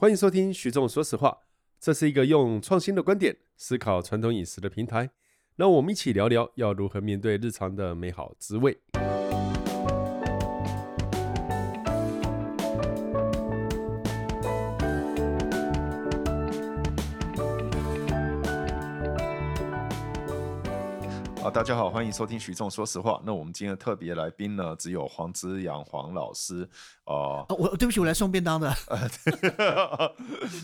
欢迎收听徐总说实话，这是一个用创新的观点思考传统饮食的平台。让我们一起聊聊要如何面对日常的美好滋味。大家好，欢迎收听徐仲说实话。那我们今天的特别来宾呢，只有黄之阳黄老师啊。呃、我对不起，我来送便当的。呃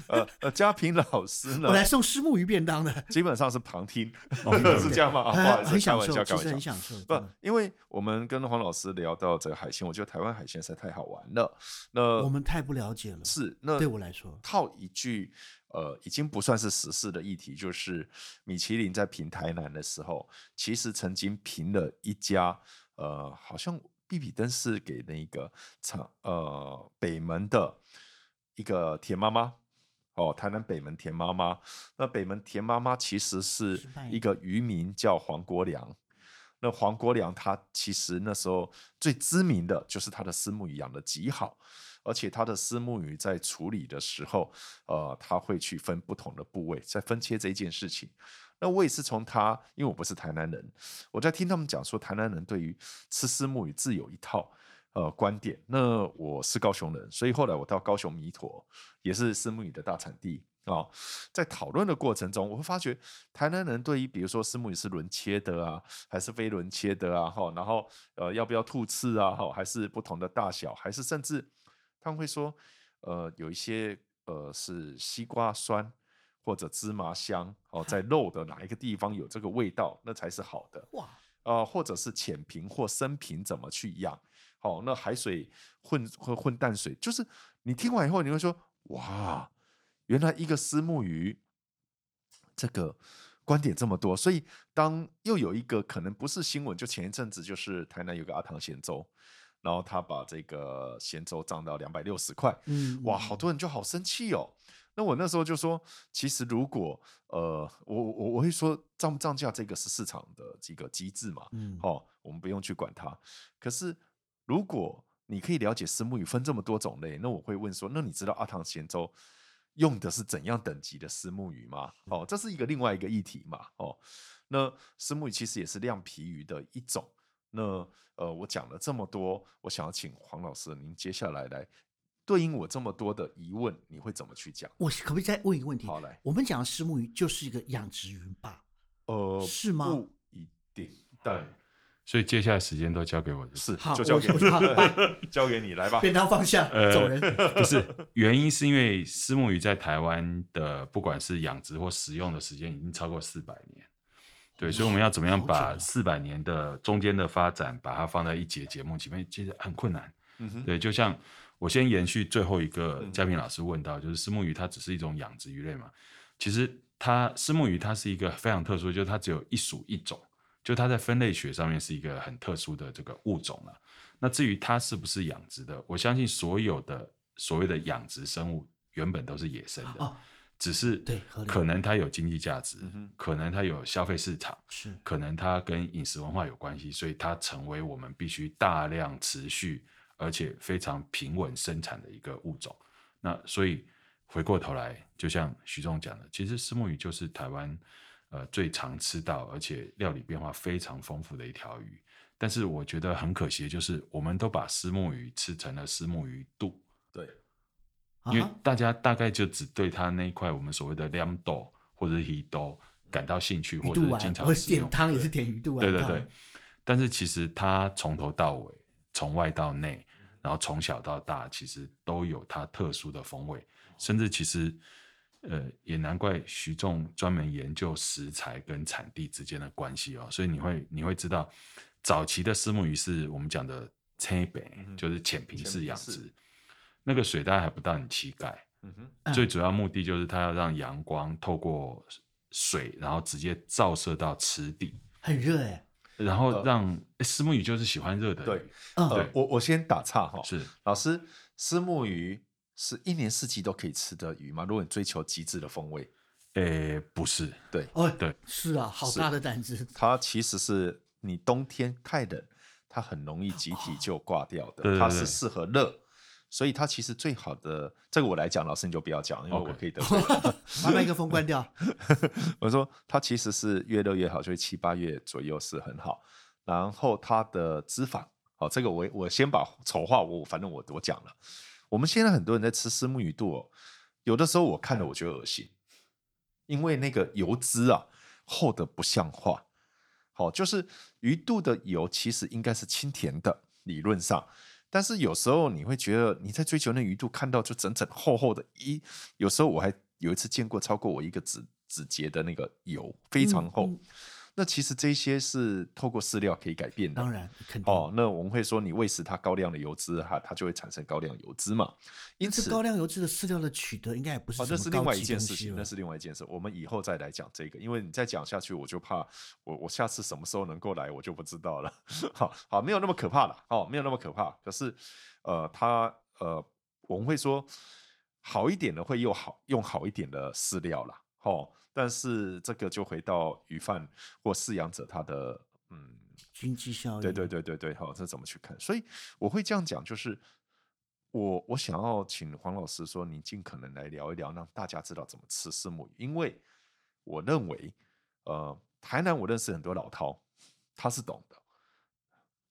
呃，嘉平老师呢？我来送虱目鱼便当的。基本上是旁听，哦、是这样吗？不好意思，很享受，开玩笑，很享受。不，因为我们跟黄老师聊到这个海鲜，我觉得台湾海鲜实在太好玩了。那我们太不了解了。是，那对我来说，套一句。呃，已经不算是时事的议题，就是米其林在评台南的时候，其实曾经评了一家，呃，好像比比登是给那个长呃北门的一个田妈妈哦，台南北门田妈妈。那北门田妈妈其实是一个渔民，叫黄国良。那黄国良他其实那时候最知名的就是他的虱目鱼养的极好。而且他的虱目鱼在处理的时候，呃，他会去分不同的部位，在分切这一件事情。那我也是从他，因为我不是台南人，我在听他们讲说，台南人对于吃虱目鱼自有一套呃观点。那我是高雄人，所以后来我到高雄弥陀，也是虱目鱼的大产地啊、哦。在讨论的过程中，我会发觉台南人对于比如说虱目鱼是轮切的啊，还是非轮切的啊，哈，然后呃要不要吐刺啊，哈，还是不同的大小，还是甚至。他们会说，呃，有一些呃是西瓜酸或者芝麻香哦，在肉的哪一个地方有这个味道，那才是好的哇。呃，或者是浅平或深平怎么去养？好、哦，那海水混或混淡水，就是你听完以后你会说，哇，原来一个虱目鱼这个观点这么多。所以当又有一个可能不是新闻，就前一阵子就是台南有个阿唐咸粥。然后他把这个咸粥涨到两百六十块，嗯，哇，好多人就好生气哦。那我那时候就说，其实如果呃，我我我会说涨不涨价，这个是市场的这个机制嘛，嗯，哦，我们不用去管它。可是如果你可以了解虱目鱼分这么多种类，那我会问说，那你知道阿唐咸粥用的是怎样等级的虱目鱼吗？哦，这是一个另外一个议题嘛，哦，那虱目鱼其实也是亮皮鱼的一种。那呃，我讲了这么多，我想要请黄老师，您接下来来对应我这么多的疑问，你会怎么去讲？我可不可以再问一个问题？好来，我们讲的虱目鱼就是一个养殖鱼吧？呃，是吗？不一定，对。所以接下来时间都交给我，是，好，就 交给你，好交给你来吧。便当放下，呃、走人。不是，原因是因为虱目鱼在台湾的不管是养殖或食用的时间已经超过四百年。对，所以我们要怎么样把四百年的中间的发展，把它放在一节节目前面，其实很困难。嗯哼，对，就像我先延续最后一个嘉宾老师问到，就是石目鱼它只是一种养殖鱼类嘛？其实它石目鱼它是一个非常特殊，就是它只有一属一种，就它在分类学上面是一个很特殊的这个物种了。那至于它是不是养殖的，我相信所有的所谓的养殖生物原本都是野生的。哦只是对，可能它有经济价值，可能它有消费市场，是可能它跟饮食文化有关系，所以它成为我们必须大量持续而且非常平稳生产的一个物种。那所以回过头来，就像徐总讲的，其实石目鱼就是台湾呃最常吃到，而且料理变化非常丰富的一条鱼。但是我觉得很可惜的就是，我们都把石目鱼吃成了石目鱼肚。对。因为大家大概就只对他那一块我们所谓的亮豆或者是鱼豆感到兴趣，或者是经常使用。点汤也是点鱼肚啊。对对对，但是其实它从头到尾，从外到内，然后从小到大，其实都有它特殊的风味。甚至其实，呃，也难怪徐仲专门研究食材跟产地之间的关系哦。所以你会你会知道，早期的虱目鱼是我们讲的浅北，就是浅平式养殖。那个水大概还不到你膝盖，嗯哼，最主要目的就是它要让阳光透过水，然后直接照射到池底，很热哎，然后让虱目鱼就是喜欢热的，对，呃，我我先打岔哈，是。老师，虱目鱼是一年四季都可以吃的鱼吗？如果你追求极致的风味，诶，不是，对，哦，对，是啊，好大的胆子，它其实是你冬天太冷，它很容易集体就挂掉的，它是适合热。所以它其实最好的，这个我来讲，老师你就不要讲，因为我可以得罪。把麦克风关掉。我说它其实是越热越好，就是七八月左右是很好。然后它的脂肪，好，这个我我先把丑话我反正我我讲了。我们现在很多人在吃虱目鱼肚哦，有的时候我看了我觉得恶心，因为那个油脂啊厚得不像话。好，就是鱼肚的油其实应该是清甜的，理论上。但是有时候你会觉得你在追求那鱼肚，看到就整整厚厚的一，有时候我还有一次见过超过我一个指指节的那个油，非常厚。嗯嗯那其实这些是透过饲料可以改变的，当然肯定哦。那我们会说，你喂食它高量的油脂，哈，它就会产生高量油脂嘛。因此，高量油脂的饲料的取得应该也不是。哦，那是另外一件事情，那是另外一件事。我们以后再来讲这个，因为你再讲下去，我就怕我我下次什么时候能够来，我就不知道了。好好，没有那么可怕了，哦，没有那么可怕。可是，呃，它呃，我们会说好一点的会用好用好一点的饲料啦。哦。但是这个就回到鱼贩或饲养者他的嗯经济效益，对对对对对，好，这怎么去看？所以我会这样讲，就是我我想要请黄老师说，你尽可能来聊一聊，让大家知道怎么吃虱目鱼，因为我认为，呃，台南我认识很多老饕，他是懂的，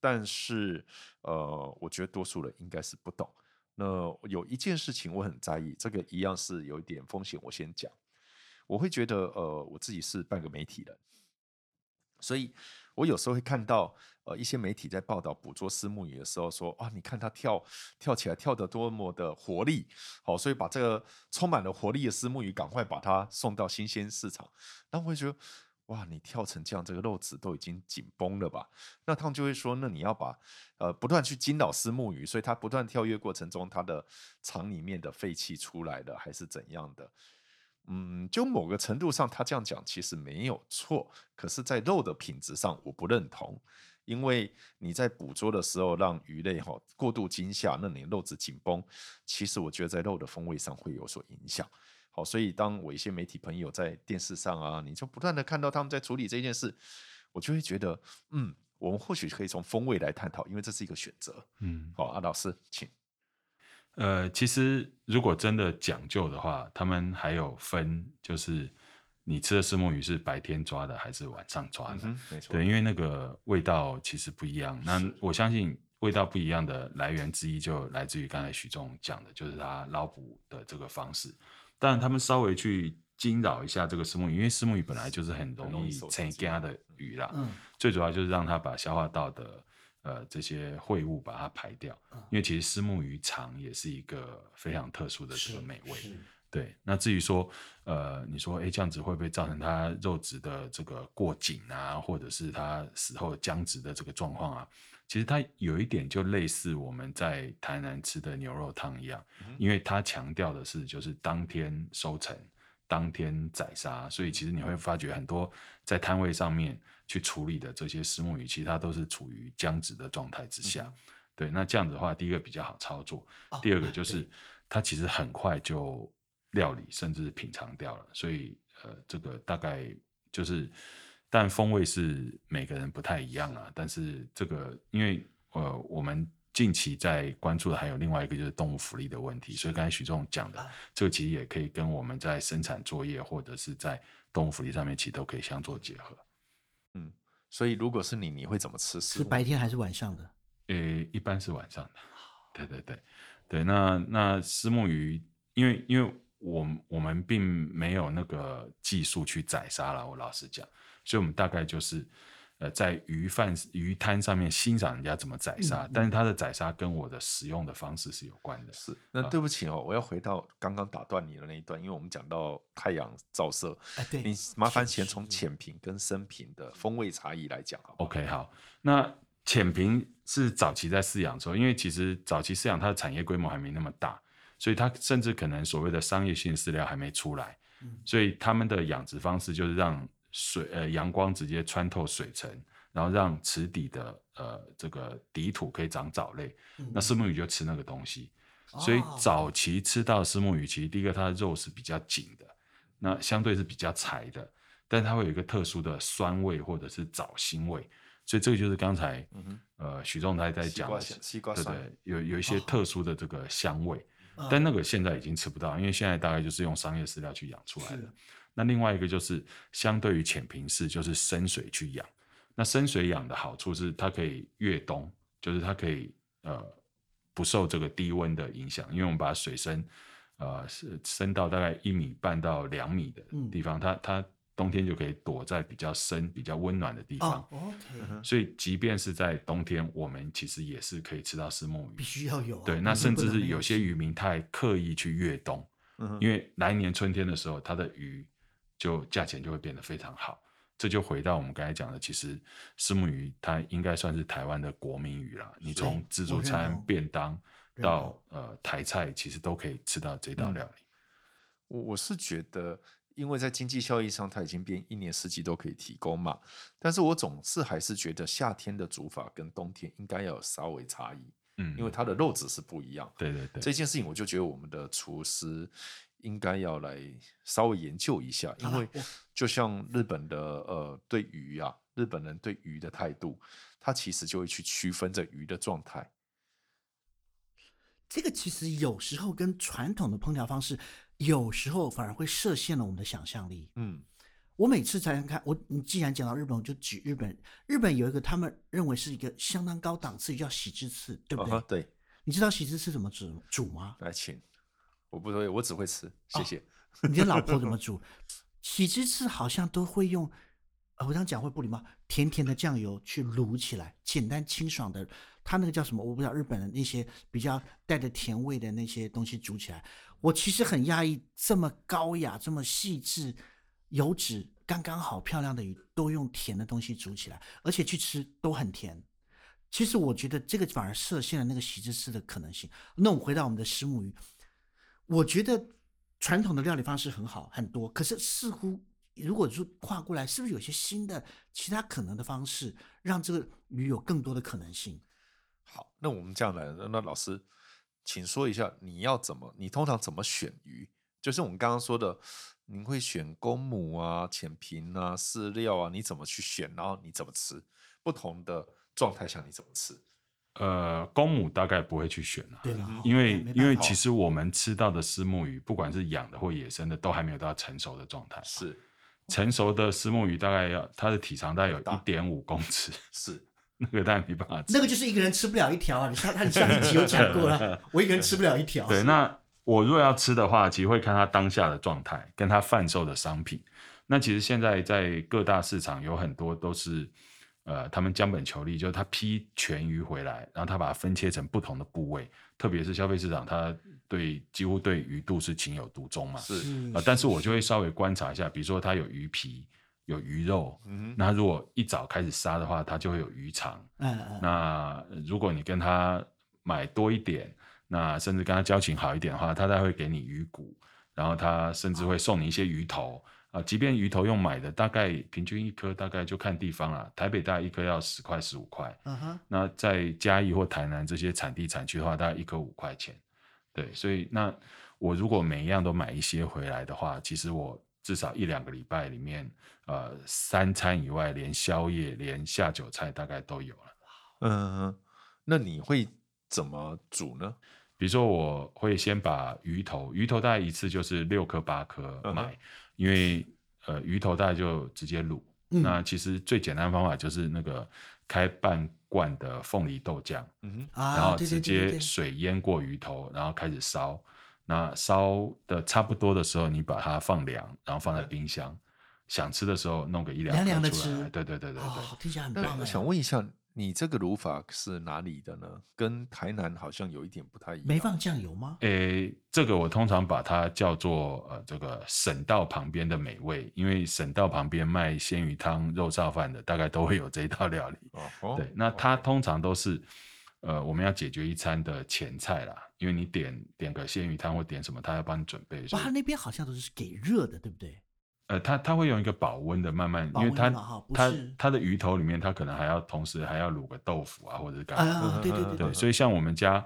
但是呃，我觉得多数人应该是不懂。那有一件事情我很在意，这个一样是有一点风险，我先讲。我会觉得，呃，我自己是半个媒体人，所以我有时候会看到，呃，一些媒体在报道捕捉虱目鱼的时候说，哇，你看它跳跳起来，跳得多么的活力，好，所以把这个充满了活力的虱目鱼赶快把它送到新鲜市场。那我会觉得，哇，你跳成这样，这个肉质都已经紧绷了吧？那他们就会说，那你要把呃不断去惊扰虱目鱼，所以它不断跳跃过程中，它的肠里面的废气出来了，还是怎样的？嗯，就某个程度上，他这样讲其实没有错。可是，在肉的品质上，我不认同，因为你在捕捉的时候让鱼类哈过度惊吓，那你肉质紧绷，其实我觉得在肉的风味上会有所影响。好，所以当我一些媒体朋友在电视上啊，你就不断的看到他们在处理这件事，我就会觉得，嗯，我们或许可以从风味来探讨，因为这是一个选择。嗯，好，阿老师，请。呃，其实如果真的讲究的话，他们还有分，就是你吃的石墨鱼是白天抓的还是晚上抓的？嗯，没错。对，因为那个味道其实不一样。那我相信味道不一样的来源之一，就来自于刚才许仲讲的，就是他捞捕的这个方式。当然，他们稍微去惊扰一下这个石墨鱼，因为石墨鱼本来就是很容易成家的鱼啦。嗯。最主要就是让它把消化道的。呃，这些秽物把它排掉，因为其实虱目鱼肠也是一个非常特殊的这个美味。对，那至于说，呃，你说，哎，这样子会不会造成它肉质的这个过紧啊，或者是它死后僵直的这个状况啊？其实它有一点就类似我们在台南吃的牛肉汤一样，因为它强调的是就是当天收成。当天宰杀，所以其实你会发觉很多在摊位上面去处理的这些石目鱼，其实它都是处于僵直的状态之下。嗯、对，那这样子的话，第一个比较好操作，哦、第二个就是它其实很快就料理甚至品尝掉了。所以呃，这个大概就是，但风味是每个人不太一样啊。但是这个因为呃我们。近期在关注的还有另外一个就是动物福利的问题，所以刚才许总讲的这个其实也可以跟我们在生产作业或者是在动物福利上面其实都可以相做结合。嗯，所以如果是你，你会怎么吃？是白天还是晚上的？呃，一般是晚上的。对对对对，那那石目鱼，因为因为我我们并没有那个技术去宰杀了，我老实讲，所以我们大概就是。呃，在鱼贩鱼摊上面欣赏人家怎么宰杀，嗯、但是他的宰杀跟我的使用的方式是有关的。是，那对不起哦，呃、我要回到刚刚打断你的那一段，因为我们讲到太阳照射，哎、对，你麻烦先从浅平跟深平的风味差异来讲好好？OK，好，那浅平是早期在饲养的时候，因为其实早期饲养它的产业规模还没那么大，所以它甚至可能所谓的商业性饲料还没出来，嗯、所以他们的养殖方式就是让。水呃，阳光直接穿透水层，然后让池底的呃这个底土可以长藻类，嗯、那石目鱼就吃那个东西。哦、所以早期吃到石目鱼，其实第一个它的肉是比较紧的，那相对是比较柴的，但它会有一个特殊的酸味或者是藻腥味。所以这个就是刚才、嗯呃许仲泰在讲的，西瓜，对对，有有一些特殊的这个香味，哦但那个现在已经吃不到，因为现在大概就是用商业饲料去养出来的是。那另外一个就是相对于浅平式，就是深水去养。那深水养的好处是它可以越冬，就是它可以呃不受这个低温的影响，因为我们把水深呃是深到大概一米半到两米的地方，嗯、它它冬天就可以躲在比较深、比较温暖的地方。哦，OK，所以即便是在冬天，我们其实也是可以吃到石墨鱼，必须要有、啊。对，那甚至是有些渔民他还刻意去越冬，嗯、因为来年春天的时候，它的鱼就价钱就会变得非常好。这就回到我们刚才讲的，其实石目鱼它应该算是台湾的国民鱼了。你从自助餐、便当到呃台菜，其实都可以吃到这道料理。我、嗯、我是觉得，因为在经济效益上，它已经变一年四季都可以提供嘛。但是我总是还是觉得夏天的煮法跟冬天应该要有稍微差异。嗯，因为它的肉质是不一样。对对对，这件事情我就觉得我们的厨师。应该要来稍微研究一下，因为就像日本的呃对鱼啊，日本人对鱼的态度，他其实就会去区分这鱼的状态。这个其实有时候跟传统的烹调方式，有时候反而会设限了我们的想象力。嗯，我每次才看我，你既然讲到日本，我就举日本。日本有一个他们认为是一个相当高档次，叫喜之刺，对不对？哦、对，你知道喜之刺怎么煮煮吗？来，请。我不会，我只会吃，谢谢。哦、你的老婆怎么煮？喜之次好像都会用，呃、我这样讲会不礼貌，甜甜的酱油去卤起来，简单清爽的。他那个叫什么？我不知道。日本的那些比较带着甜味的那些东西煮起来，我其实很压抑，这么高雅、这么细致、油脂刚刚好、漂亮的鱼，都用甜的东西煮起来，而且去吃都很甜。其实我觉得这个反而设限了那个喜之次的可能性。那我们回到我们的石目鱼。我觉得传统的料理方式很好，很多，可是似乎如果说跨过来，是不是有些新的其他可能的方式，让这个鱼有更多的可能性？好，那我们这样来，那老师，请说一下，你要怎么，你通常怎么选鱼？就是我们刚刚说的，您会选公母啊、浅平啊、饲料啊，你怎么去选？然后你怎么吃？不同的状态下你怎么吃？呃，公母大概不会去选了，对吧？因为因为其实我们吃到的虱目鱼，不管是养的或野生的，都还没有到成熟的状态。是成熟的虱目鱼大概要它的体长大概有一点五公尺，是那个当然没办法吃。那个就是一个人吃不了一条啊！你上他你上一集有讲过了，我一个人吃不了一条。对，那我如果要吃的话，其实会看它当下的状态，跟它贩售的商品。那其实现在在各大市场有很多都是。呃，他们江本求利，就是他批全鱼回来，然后他把它分切成不同的部位，特别是消费市场，他对几乎对鱼肚是情有独钟嘛。是，呃，但是我就会稍微观察一下，比如说它有鱼皮，有鱼肉，嗯，那如果一早开始杀的话，它就会有鱼肠。嗯嗯。那如果你跟他买多一点，那甚至跟他交情好一点的话，他才会给你鱼骨，然后他甚至会送你一些鱼头。啊，即便鱼头用买的，大概平均一颗大概就看地方啦。台北大概一颗要十块十五块，嗯哼。那在嘉义或台南这些产地产区的话，大概一颗五块钱。对，所以那我如果每一样都买一些回来的话，其实我至少一两个礼拜里面，呃，三餐以外，连宵夜、连下酒菜大概都有了。嗯，那你会怎么煮呢？比如说，我会先把鱼头，鱼头大概一次就是六颗八颗买。嗯因为呃鱼头大家就直接卤，嗯，那其实最简单的方法就是那个开半罐的凤梨豆浆，嗯，然后直接水淹过鱼头，然后开始烧，那烧的差不多的时候，你把它放凉，然后放在冰箱，嗯，想吃的时候弄个一两颗出来，对对对对对，哦，听起来很棒。我想问一下。你这个卤法是哪里的呢？跟台南好像有一点不太一样。没放酱油吗？诶，这个我通常把它叫做呃，这个省道旁边的美味，因为省道旁边卖鲜鱼汤、肉燥饭的，大概都会有这一道料理。哦，对，那它通常都是呃，我们要解决一餐的前菜啦，因为你点点个鲜鱼汤或点什么，他要帮你准备。哇，他那边好像都是给热的，对不对？呃，它它会用一个保温的，慢慢，因为它它它的鱼头里面，它可能还要同时还要卤个豆腐啊，或者是干嘛。啊，对对对对。所以像我们家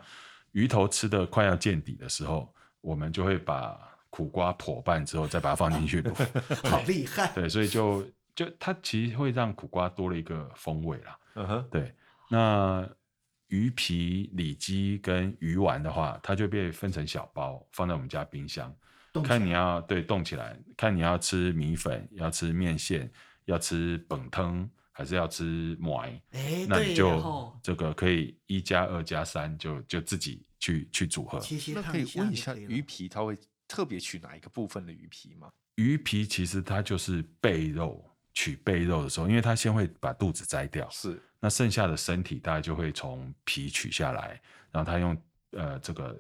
鱼头吃的快要见底的时候，我们就会把苦瓜破半之后再把它放进去卤。好厉害。对，所以就就它其实会让苦瓜多了一个风味啦。嗯哼，对，那鱼皮、里脊跟鱼丸的话，它就被分成小包，放在我们家冰箱。看你要对动起来，看你要吃米粉，要吃面线，要吃本汤，还是要吃馍？哎，那你就这个可以一加二加三，就就自己去去组合。那可以问一下，鱼皮它会特别取哪一个部分的鱼皮吗？鱼皮其实它就是背肉，取背肉的时候，因为它先会把肚子摘掉，是那剩下的身体大概就会从皮取下来，然后它用呃这个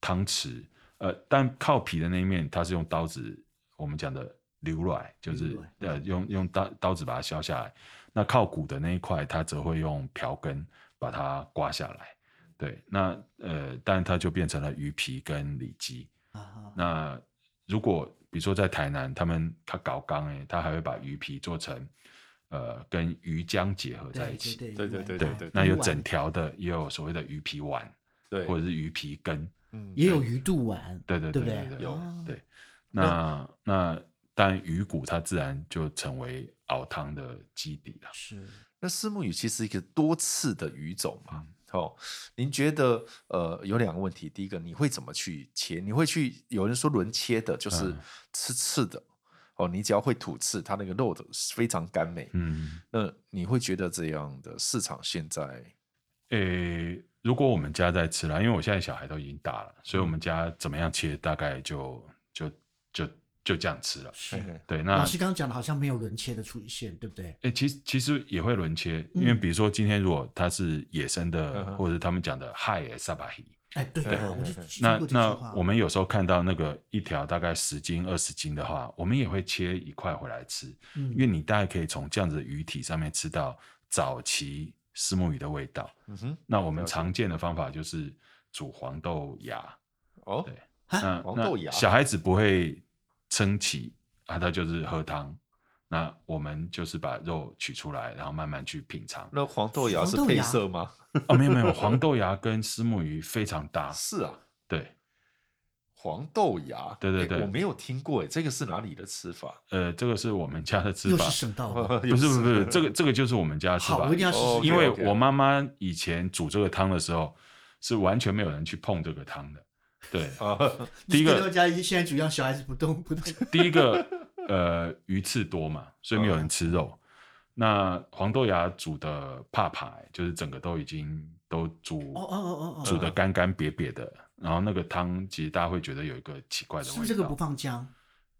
汤匙。呃，但靠皮的那一面，它是用刀子，我们讲的流软，就是呃用用刀刀子把它削下来。那靠骨的那一块，它则会用瓢羹把它刮下来。对，那呃，但它就变成了鱼皮跟里脊。啊、那如果比如说在台南，他们他搞缸哎，他还会把鱼皮做成呃跟鱼浆结合在一起。对对对对对，对。那有整条的，也有所谓的鱼皮丸，对，或者是鱼皮羹。也有鱼肚丸，对对对对，对，对，有对。那那但鱼骨它自然就成为熬汤的基底了。是。那虱目鱼其实一个多刺的鱼种嘛，哦，您觉得呃有两个问题，第一个你会怎么去切？你会去有人说轮切的，就是吃刺的、嗯、哦，你只要会吐刺，它那个肉的非常甘美。嗯，那你会觉得这样的市场现在？诶、欸。如果我们家在吃啦，因为我现在小孩都已经大了，所以我们家怎么样切，大概就就就就这样吃了。是，对。那老师刚刚讲的好像没有轮切的出现，对不对？哎、欸，其实其实也会轮切，因为比如说今天如果它是野生的，嗯、或者是他们讲的海的沙巴鱼，哎，对对。那那我们有时候看到那个一条大概十斤二十斤的话，我们也会切一块回来吃，嗯，因为你大概可以从这样子的鱼体上面吃到早期。虱目鱼的味道，嗯哼，那我们常见的方法就是煮黄豆芽，哦，对，那黄豆芽，小孩子不会撑起啊，他就是喝汤，那我们就是把肉取出来，然后慢慢去品尝。那黄豆芽是配色吗？哦，没有没有，黄豆芽跟虱目鱼非常搭，是啊，对。黄豆芽，对对对，我没有听过哎，这个是哪里的吃法？呃，这个是我们家的吃法，又是省道的，不是不是不是，这个这个就是我们家的吃法。好，一定要试试。因为我妈妈以前煮这个汤的时候，是完全没有人去碰这个汤的。对，第一个家现在主要小孩子不动不动。第一个，呃，鱼刺多嘛，所以没有人吃肉。那黄豆芽煮的怕怕，就是整个都已经都煮哦哦哦哦，煮的干干瘪瘪的。然后那个汤其实大家会觉得有一个奇怪的味道，是不是这个不放姜？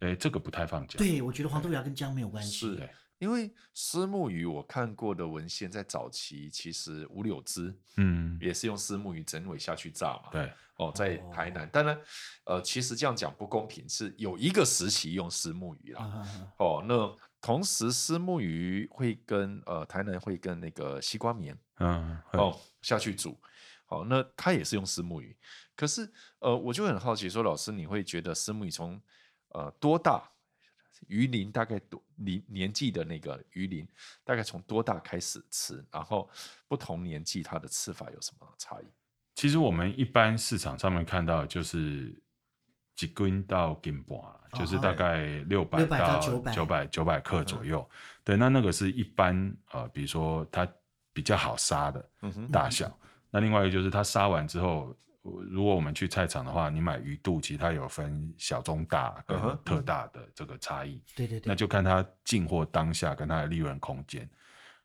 哎，这个不太放姜。对，我觉得黄豆芽跟姜没有关系。是，因为丝目鱼我看过的文献，在早期其实五柳枝，嗯，也是用丝目鱼整尾下去炸嘛。对，哦，在台南，当然，呃，其实这样讲不公平，是有一个时期用丝目鱼啦。啊、哦，那同时丝目鱼会跟呃台南会跟那个西瓜棉，嗯，哦下去煮。好，那它也是用丝目鱼。可是，呃，我就很好奇，说老师，你会觉得虱目鱼从呃多大鱼龄大概多年年纪的那个鱼龄，大概从多大开始吃？然后不同年纪它的吃法有什么差异？其实我们一般市场上面看到就是几斤到斤半，就是大概六百到九百九百克左右。嗯、对，那那个是一般呃，比如说它比较好杀的大小。嗯、那另外一个就是它杀完之后。如果我们去菜场的话，你买鱼肚，其实它有分小、中、大跟特大的这个差异。对对对，那就看它进货当下跟它的利润空间。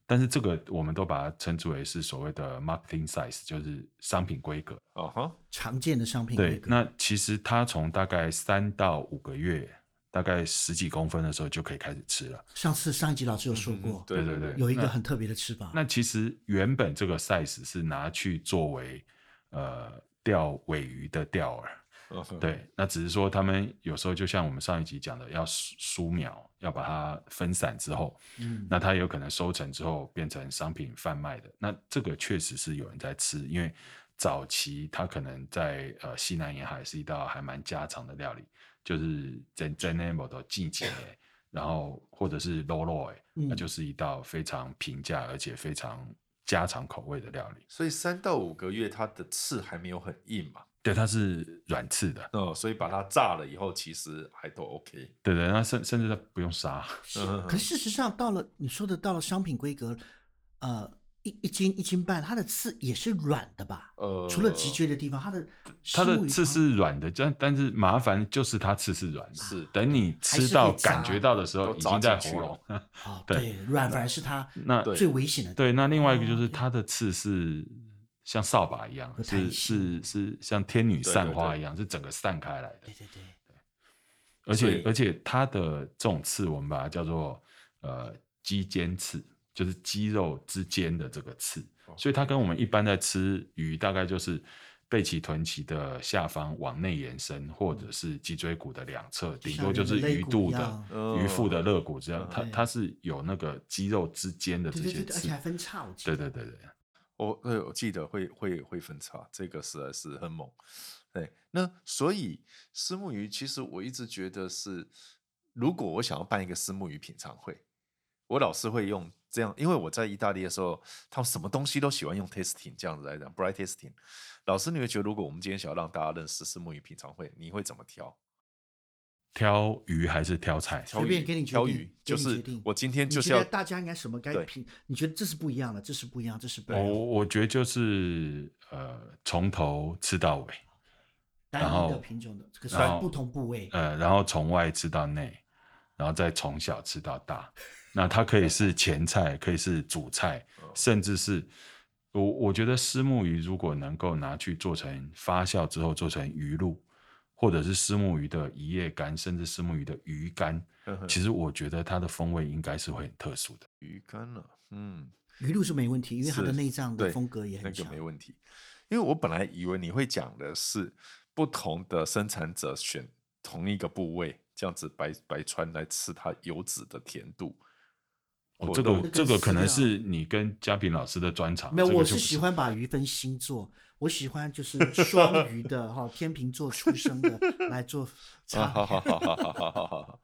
但是这个我们都把它称之为是所谓的 marketing size，就是商品规格。哦哈，常见的商品规格。对，那其实它从大概三到五个月，大概十几公分的时候就可以开始吃了。上次上一集老师有说过，嗯、对对对，有一个很特别的吃法。那其实原本这个 size 是拿去作为呃。钓尾鱼的钓饵，uh-huh. 对，那只是说他们有时候就像我们上一集讲的，要疏苗，要把它分散之后，嗯，那它有可能收成之后变成商品贩卖的。那这个确实是有人在吃，因为早期它可能在呃西南沿海是一道还蛮家常的料理，就是在在那么的季节，然后或者是肉肉，那就是一道非常平价而且非常。家常口味的料理，所以三到五个月，它的刺还没有很硬嘛？对，它是软刺的。哦，所以把它炸了以后，其实还都 OK。对对，那甚甚至它不用杀。可是事实上，到了你说的到了商品规格，呃，一一斤一斤半，它的刺也是软的吧？呃，除了脊椎的地方，它的它的刺是是软的，但但是麻烦就是它刺是软的，是等你吃到感觉到的时候，已经在喉咙。哦，对对，软反而是它那最危险的。对，那另外一个就是哦它的刺是像扫把一样，是是是像天女散花一样，是整个散开来的。对对对，而且而且它的这种刺，我们把它叫做呃肌间刺，就是肌肉之间的这个刺，哦所以它跟我们一般在吃鱼，大概就是背鳍臀鳍的下方往内延伸，或者是脊椎骨的两侧，顶多就是鱼肚的、嗯鱼腹的肋骨这样。它它是有那个肌肉之间的这些刺且还，分叉。对对对对。我对我记得会会会分叉，这个实在是很猛。对，那所以虱目鱼其实我一直觉得是，如果我想要办一个虱目鱼品尝会，我老是会用这样，因为我在意大利的时候，他们什么东西都喜欢用 tasting 这样子来讲，blind tasting。老师，你会觉得如果我们今天想要让大家认识虱目鱼品尝会，你会怎么挑？挑鱼还是挑菜？挑随便鱼给你挑鱼，就是我今天就是要大家应该什么该对品？你觉得这是不一样的，这是不一样，这是不一我样我。我觉得就是呃，从头吃到尾，单然后一的品种的这个是不同部位。呃，然后从外吃到内，然后再从小吃到大。那它可以是前菜，可以是主菜，甚至是我我觉得虱目鱼如果能够拿去做成发酵之后做成鱼露，或者是虱目鱼的一夜干，甚至虱目鱼的鱼干，其实我觉得它的风味应该是会很特殊的。鱼干了，嗯。鱼露是没问题，因为它的内脏的风格也很强。那个没问题。因为我本来以为你会讲的是不同的生产者选同一个部位，这样子白白川来吃它油脂的甜度。哦，这个这个可能是是你跟嘉平老师的专长。没有，我是喜欢把鱼分星座，我喜欢就是双鱼的哈，天秤座出生的 来做好好好好好好好好，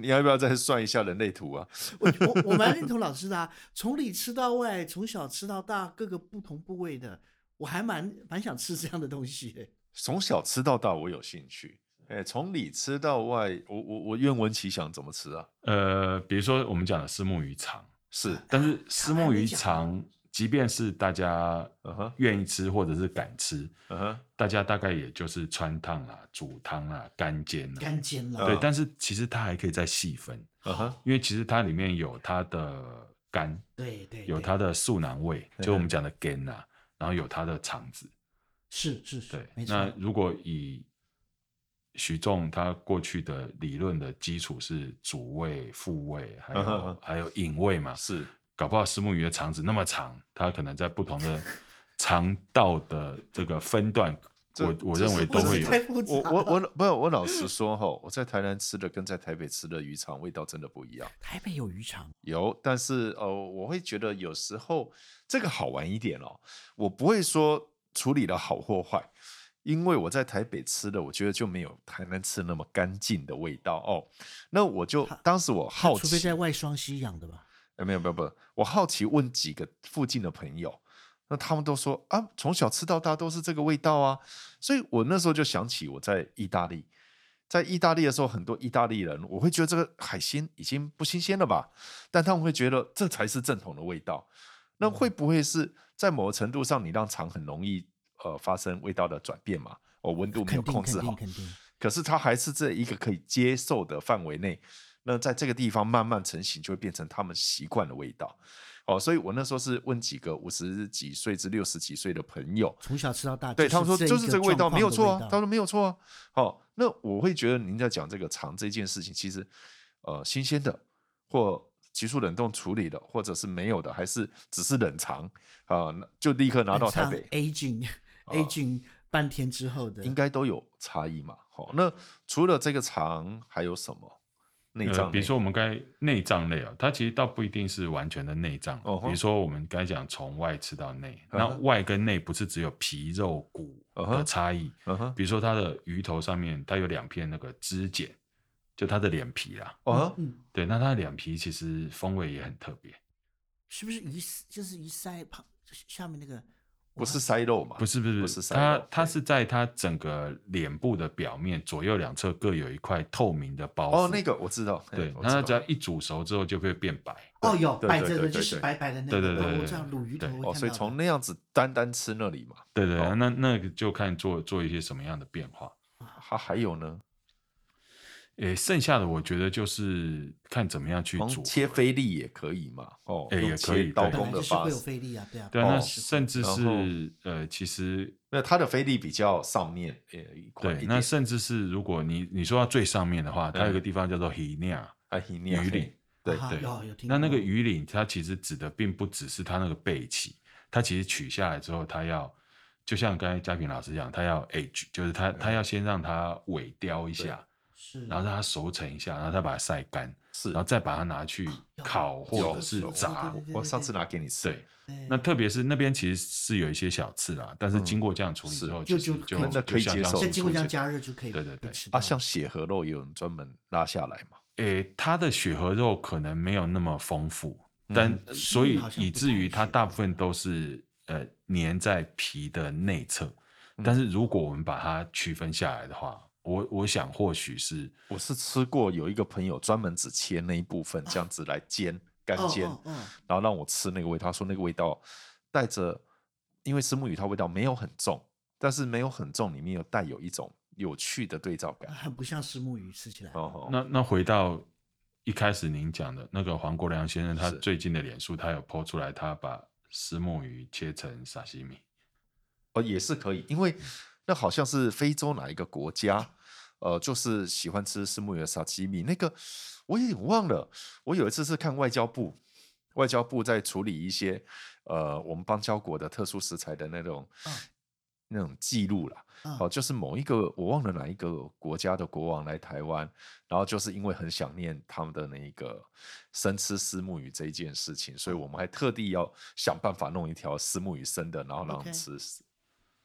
你要不要再算一下人类图啊？我我我蛮认同老师的啊，从里吃到外，从小吃到大，各个不同部位的，我还蛮蛮想吃这样的东西的。从小吃到大，我有兴趣。哎，从里吃到外，我我我愿闻其详，怎么吃啊？呃，比如说我们讲的虱目鱼肠，是，但是 虱目鱼肠，即便是大家愿意吃或者是敢吃，嗯哼，大家大概也就是汆烫啊、煮汤啊、干煎啊。干煎了，对，嗯但是其实它还可以再细分，嗯哼，因为其实它里面有它的肝，对对，对有它的素囊胃，嗯就我们讲的根啊，然后有它的肠子。是是是对，，没错。那如果以徐仲他过去的理论的基础是主胃、副胃，还有、还有隐胃嘛，是，搞不好石目鱼的肠子那么长，它可能在不同的肠道的这个分段，我我认为都会有。我我我不是我老实说哈，我在台南吃的跟在台北吃的鱼肠味道真的不一样。台北有鱼肠，有，但是呃，我会觉得有时候这个好玩一点哦。我不会说处理的好或坏，因为我在台北吃的，我觉得就没有台南吃那么干净的味道哦。那我就当时我好奇，除非在外双溪养的吧？呃没有没有没有，我好奇问几个附近的朋友，那他们都说啊，从小吃到大都是这个味道啊。所以我那时候就想起我在意大利，在意大利的时候，很多意大利人我会觉得这个海鲜已经不新鲜了吧，但他们会觉得这才是正统的味道。那会不会是在某个程度上，你让肠很容易呃发生味道的转变嘛？哦，温度没有控制好。可是它还是在一个可以接受的范围内。那在这个地方慢慢成型，就会变成他们习惯的味道。哦，所以我那时候是问几个五十几岁至六十几岁的朋友，从小吃到大，对他们说就是这个味道，没有错啊。他说说没有错啊。好，那我会觉得您在讲这个肠这件事情，其实呃新鲜的或急速冷冻处理的，或者是没有的，还是只是冷藏啊、呃，就立刻拿到台北 aging aging 半天之后的，应该都有差异嘛。好，那除了这个肠还有什么内脏、呃？比如说我们该内脏类啊，它其实倒不一定是完全的内脏。哦吼比如说我们该讲从外吃到内，那外跟内不是只有皮肉骨的差异。嗯哼，比如说它的鱼头上面，它有两片那个脂茧，就它的脸皮啦。哦，嗯，对，那它的脸皮其实风味也很特别。是不是鱼就是鱼鳃旁下面那个不是塞肉嘛？不是不是不是塞它肉，它是在它整个脸部的表面左右两侧各有一块透明的包哦，那个我知道，对它只要一煮熟之后就会变白。哦，有对摆着的，对对就是白白的那个，对对对哦我对知道鲈鱼头。哦，所以从那样子单单吃那里嘛，对对，哦那那个就看做做一些什么样的变化。它还有呢，诶，剩下的我觉得就是看怎么样去煮。切菲力也可以嘛，哦，也可以切刀工的法就是会有菲力啊，对啊。对啊，那哦甚至是呃，其实那它的菲力比较上面呃一块对那甚至是如果你你说到最上面的话，它有一个地方叫做 hina 啊鱼鱼鳞。对啊对那那个过鱼鳞，它其实指的并不只是它那个背鳍，它其实取下来之后，它要就像刚才嘉平老师讲，他要 age，就是他他要先让它尾雕一下，是，然后让它熟成一下，然后再把它晒干，是。然后再把它拿去烤或者是炸我上次拿给你吃，对，那特别是那边其实是有一些小刺啦，但是经过这样处理之后，就就就可以那可以接受像经过这样加热就可以对对对啊，像血和肉也有人专门拉下来嘛，诶，它的血和肉可能没有那么丰富，但嗯。所以以至于它大部分都是呃粘在皮的内侧。嗯。但是如果我们把它区分下来的话，我我想或许是我是吃过有一个朋友专门只切那一部分，这样子来煎干煎，哦哦哦然后让我吃那个味道，他说那个味道带着，因为石目鱼它味道没有很重，但是没有很重，里面又带有一种有趣的对照感。很不像石目鱼吃起来。哦，那那回到一开始您讲的那个黄国良先生，他最近的脸书他有 po 出来，他把石目鱼切成沙西米。哦，也是可以，因为那好像是非洲哪一个国家，呃，就是喜欢吃石目鱼的沙西米。那个我也忘了，我有一次是看外交部，外交部在处理一些呃我们邦交国的特殊食材的那种、嗯那种记录啦。嗯哦，就是某一个我忘了哪一个国家的国王来台湾，然后就是因为很想念他们的那一个生吃虱目鱼这一件事情，所以我们还特地要想办法弄一条虱目鱼生的，然后让他们吃。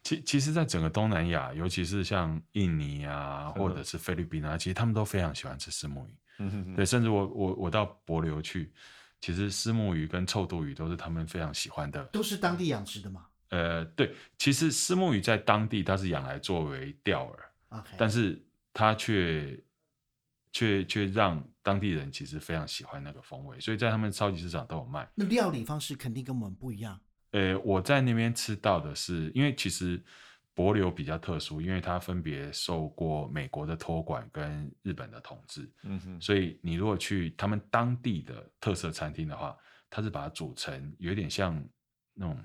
其其实，在整个东南亚，尤其是像印尼啊，或者是菲律宾啊，其实他们都非常喜欢吃石目鱼。嗯哼哼对，甚至我我我到帛琉去，其实石目鱼跟臭肚鱼都是他们非常喜欢的。都是当地养殖的吗。呃，对，其实石目鱼在当地它是养来作为钓饵，OK，但是它却却却让当地人其实非常喜欢那个风味，所以在他们超级市场都有卖。那料理方式肯定跟我们不一样。呃，我在那边吃到的是，因为其实帛琉比较特殊，因为它分别受过美国的托管跟日本的统治，嗯哼，所以你如果去他们当地的特色餐厅的话，它是把它煮成有点像那种，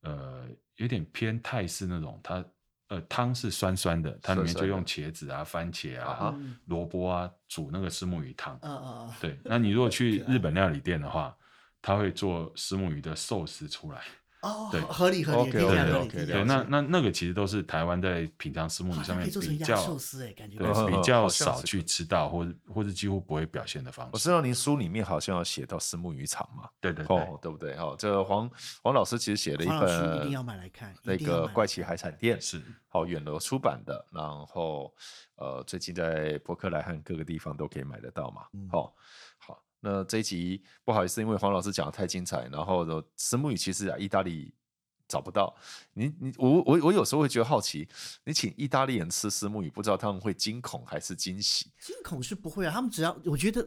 呃，有点偏泰式那种，它呃汤是酸酸的，它里面就用茄子啊、番茄啊、萝卜啊煮那个石目鱼汤。嗯嗯，对，那你如果去日本料理店的话，他会做石目鱼的寿司出来。哦，对合理合理，OK，听起来合理。对，那那那个其实都是台湾在品尝石目鱼上面比较寿司哎，感觉 比较少去吃到，或者或者几乎不会表现的方式。我知道您书里面好像有写到石目鱼场嘛，对对对，哦，对不对？哦，这个黄黄老师其实写了一本一定要本买来看，那个怪奇海产店，是好远流出版的，然后呃，最近在博客来和各个地方都可以买得到嘛。好，那这一集不好意思，因为黄老师讲的太精彩，然后呢，虱目鱼其实啊，意大利找不到。你你我我我有时候会觉得好奇，你请意大利人吃虱目鱼，不知道他们会惊恐还是惊喜？惊恐是不会啊，他们只要我觉得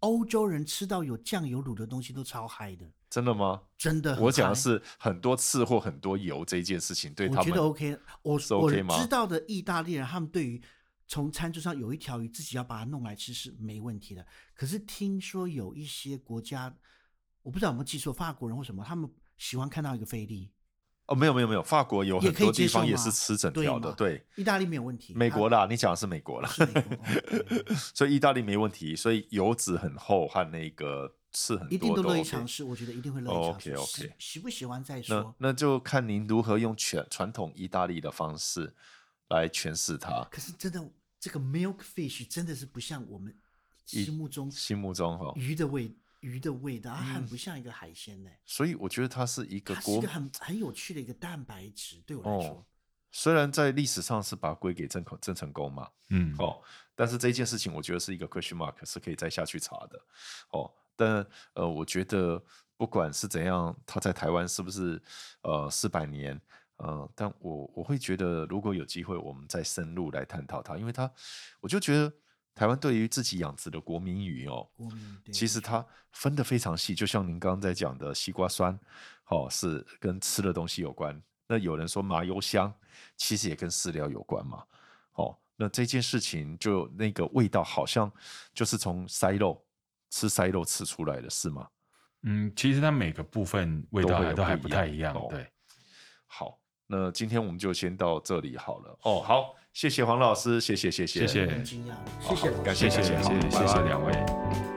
欧洲人吃到有酱油卤的东西都超嗨的，真的吗？真的。我讲的是很多刺或很多油这一件事情，对他们我觉得 OK，我是 OK 吗我知道的意大利人，他们对于从餐桌上有一条鱼，自己要把它弄来吃是没问题的。可是听说有一些国家，我不知道有没有记错，法国人或什么，他们喜欢看到一个菲力，哦，没有没有没有，法国有很多地方也是吃整条的，对对。意大利没有问题。美国啦，啦，你讲的是美国啦，所以意大利没问题，所以油脂很厚和那个刺很多一定都乐意 OK 尝试，我觉得一定会乐意哦尝试。OK，OK 喜喜不喜欢再那说。那就看您如何用全传统意大利的方式来诠释它。可是真的，这个 milk fish 真的是不像我们心目中心目中哈，鱼的味鱼的味道，它嗯很不像一个海鲜呢。所以我觉得它是一个国它是一个很很有趣的一个蛋白质，对我来说。哦，虽然在历史上是把它归给郑口郑成功嘛，嗯，哦，但是这件事情我觉得是一个 question mark，是可以再下去查的，哦。但呃，我觉得不管是怎样，它在台湾是不是呃四百年？呃，但我我会觉得，如果有机会，我们再深入来探讨它，因为它，我就觉得台湾对于自己养殖的国民鱼哦，其实它分得非常细，就像您刚刚在讲的西瓜酸，哦，是跟吃的东西有关。那有人说麻油香，其实也跟饲料有关嘛，哦，那这件事情就那个味道好像就是从塞肉吃塞肉吃出来的，是吗？嗯，其实它每个部分味道还都还不太一样，哦、对。好，那今天我们就先到这里好了。哦，好，谢谢黄老师，谢谢，谢谢，谢谢，很惊讶，谢谢，感谢，谢谢，谢谢，谢谢两位。